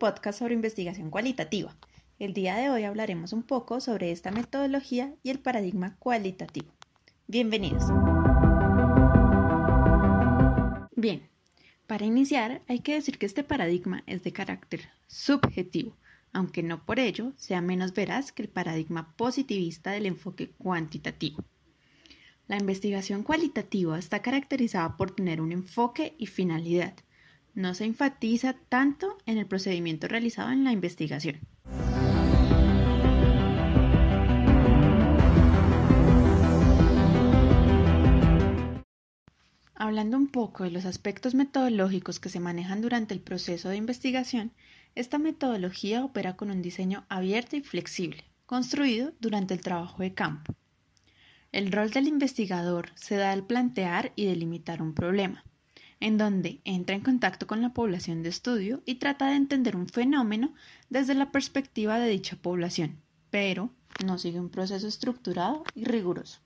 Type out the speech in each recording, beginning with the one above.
podcast sobre investigación cualitativa. El día de hoy hablaremos un poco sobre esta metodología y el paradigma cualitativo. Bienvenidos. Bien, para iniciar hay que decir que este paradigma es de carácter subjetivo, aunque no por ello sea menos veraz que el paradigma positivista del enfoque cuantitativo. La investigación cualitativa está caracterizada por tener un enfoque y finalidad, no se enfatiza tanto en el procedimiento realizado en la investigación. Hablando un poco de los aspectos metodológicos que se manejan durante el proceso de investigación, esta metodología opera con un diseño abierto y flexible, construido durante el trabajo de campo. El rol del investigador se da al plantear y delimitar un problema, en donde entra en contacto con la población de estudio y trata de entender un fenómeno desde la perspectiva de dicha población, pero no sigue un proceso estructurado y riguroso.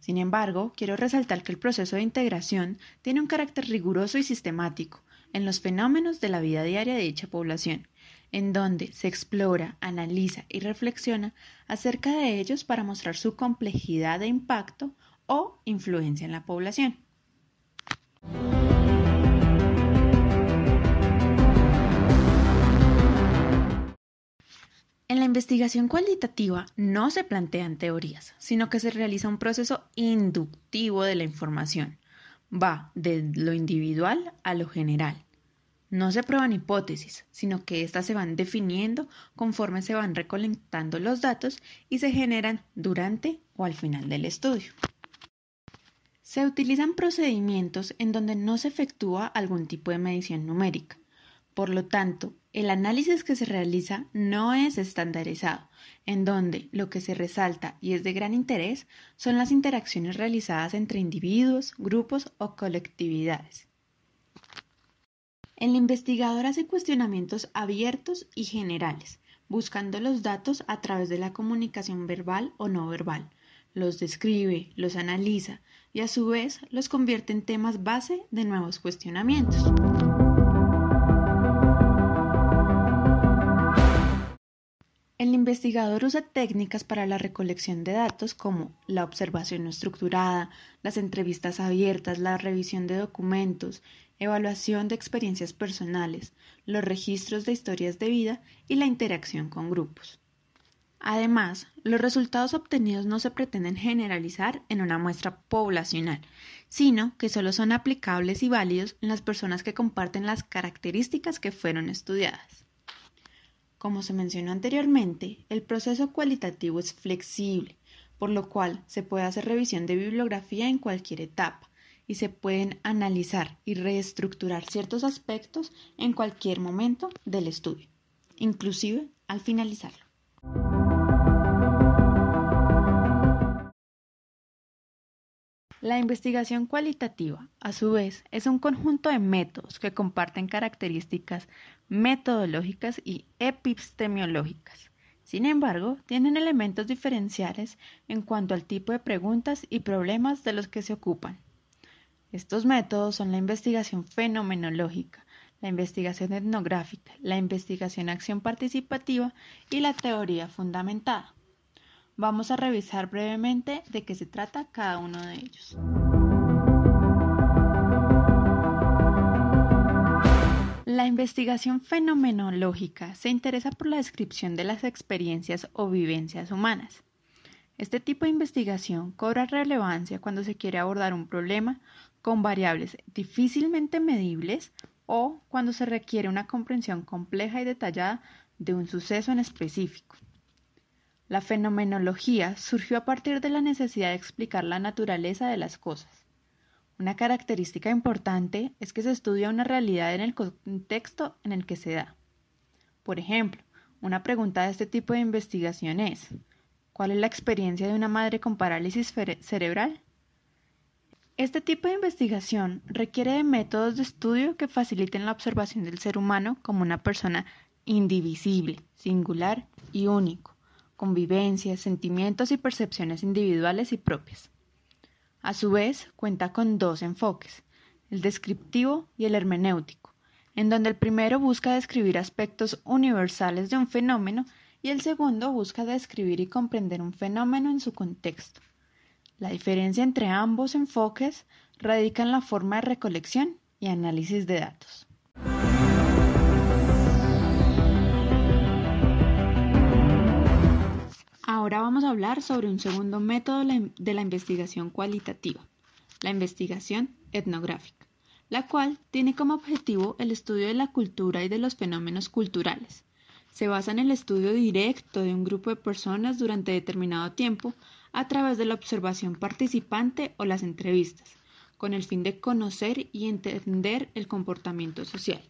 Sin embargo, quiero resaltar que el proceso de integración tiene un carácter riguroso y sistemático en los fenómenos de la vida diaria de dicha población, en donde se explora, analiza y reflexiona acerca de ellos para mostrar su complejidad de impacto o influencia en la población. Investigación cualitativa no se plantean teorías, sino que se realiza un proceso inductivo de la información. Va de lo individual a lo general. No se prueban hipótesis, sino que éstas se van definiendo conforme se van recolectando los datos y se generan durante o al final del estudio. Se utilizan procedimientos en donde no se efectúa algún tipo de medición numérica. Por lo tanto, el análisis que se realiza no es estandarizado, en donde lo que se resalta y es de gran interés son las interacciones realizadas entre individuos, grupos o colectividades. El investigador hace cuestionamientos abiertos y generales, buscando los datos a través de la comunicación verbal o no verbal. Los describe, los analiza y a su vez los convierte en temas base de nuevos cuestionamientos. El investigador usa técnicas para la recolección de datos como la observación estructurada, las entrevistas abiertas, la revisión de documentos, evaluación de experiencias personales, los registros de historias de vida y la interacción con grupos. Además, los resultados obtenidos no se pretenden generalizar en una muestra poblacional, sino que solo son aplicables y válidos en las personas que comparten las características que fueron estudiadas. Como se mencionó anteriormente, el proceso cualitativo es flexible, por lo cual se puede hacer revisión de bibliografía en cualquier etapa y se pueden analizar y reestructurar ciertos aspectos en cualquier momento del estudio, inclusive al finalizarlo. La investigación cualitativa, a su vez, es un conjunto de métodos que comparten características metodológicas y epistemológicas. Sin embargo, tienen elementos diferenciales en cuanto al tipo de preguntas y problemas de los que se ocupan. Estos métodos son la investigación fenomenológica, la investigación etnográfica, la investigación acción participativa y la teoría fundamentada. Vamos a revisar brevemente de qué se trata cada uno de ellos. La investigación fenomenológica se interesa por la descripción de las experiencias o vivencias humanas. Este tipo de investigación cobra relevancia cuando se quiere abordar un problema con variables difícilmente medibles o cuando se requiere una comprensión compleja y detallada de un suceso en específico. La fenomenología surgió a partir de la necesidad de explicar la naturaleza de las cosas. Una característica importante es que se estudia una realidad en el contexto en el que se da. Por ejemplo, una pregunta de este tipo de investigación es ¿Cuál es la experiencia de una madre con parálisis cerebral? Este tipo de investigación requiere de métodos de estudio que faciliten la observación del ser humano como una persona indivisible, singular y único convivencias, sentimientos y percepciones individuales y propias. A su vez, cuenta con dos enfoques, el descriptivo y el hermenéutico, en donde el primero busca describir aspectos universales de un fenómeno y el segundo busca describir y comprender un fenómeno en su contexto. La diferencia entre ambos enfoques radica en la forma de recolección y análisis de datos. Ahora vamos a hablar sobre un segundo método de la investigación cualitativa, la investigación etnográfica, la cual tiene como objetivo el estudio de la cultura y de los fenómenos culturales. Se basa en el estudio directo de un grupo de personas durante determinado tiempo a través de la observación participante o las entrevistas, con el fin de conocer y entender el comportamiento social.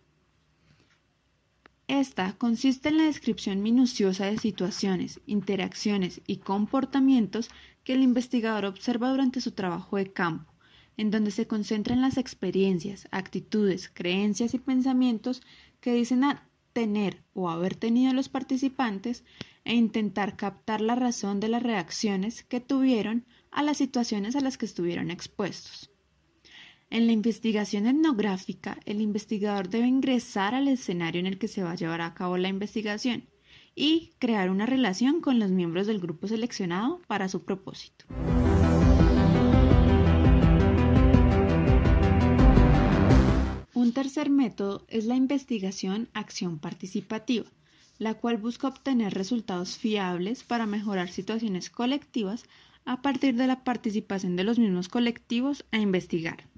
Esta consiste en la descripción minuciosa de situaciones, interacciones y comportamientos que el investigador observa durante su trabajo de campo, en donde se concentran las experiencias, actitudes, creencias y pensamientos que dicen tener o haber tenido los participantes e intentar captar la razón de las reacciones que tuvieron a las situaciones a las que estuvieron expuestos. En la investigación etnográfica, el investigador debe ingresar al escenario en el que se va a llevar a cabo la investigación y crear una relación con los miembros del grupo seleccionado para su propósito. Un tercer método es la investigación acción participativa, la cual busca obtener resultados fiables para mejorar situaciones colectivas a partir de la participación de los mismos colectivos a investigar.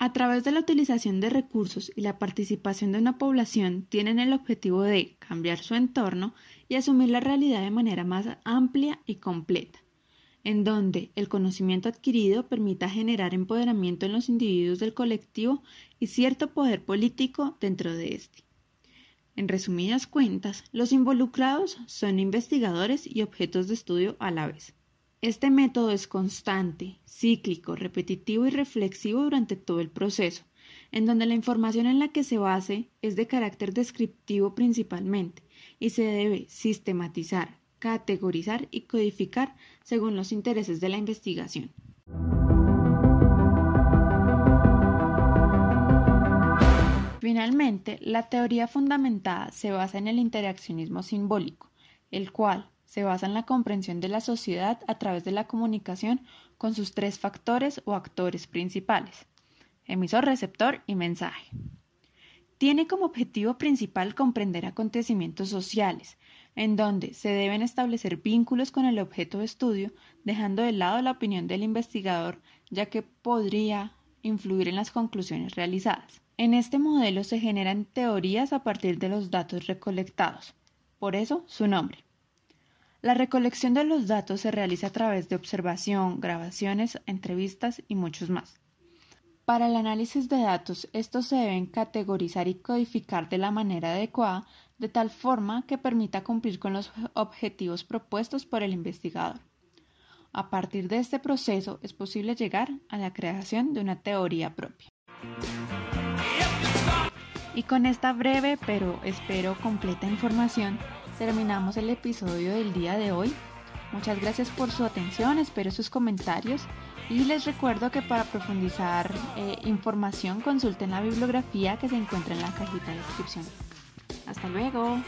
A través de la utilización de recursos y la participación de una población tienen el objetivo de cambiar su entorno y asumir la realidad de manera más amplia y completa, en donde el conocimiento adquirido permita generar empoderamiento en los individuos del colectivo y cierto poder político dentro de éste. En resumidas cuentas, los involucrados son investigadores y objetos de estudio a la vez. Este método es constante, cíclico, repetitivo y reflexivo durante todo el proceso, en donde la información en la que se base es de carácter descriptivo principalmente y se debe sistematizar, categorizar y codificar según los intereses de la investigación. Finalmente, la teoría fundamentada se basa en el interaccionismo simbólico, el cual, se basa en la comprensión de la sociedad a través de la comunicación con sus tres factores o actores principales, emisor, receptor y mensaje. Tiene como objetivo principal comprender acontecimientos sociales, en donde se deben establecer vínculos con el objeto de estudio, dejando de lado la opinión del investigador, ya que podría influir en las conclusiones realizadas. En este modelo se generan teorías a partir de los datos recolectados, por eso su nombre. La recolección de los datos se realiza a través de observación, grabaciones, entrevistas y muchos más. Para el análisis de datos, estos se deben categorizar y codificar de la manera adecuada, de tal forma que permita cumplir con los objetivos propuestos por el investigador. A partir de este proceso es posible llegar a la creación de una teoría propia. Y con esta breve pero espero completa información, terminamos el episodio del día de hoy. Muchas gracias por su atención, espero sus comentarios y les recuerdo que para profundizar eh, información consulten la bibliografía que se encuentra en la cajita de descripción. Hasta luego.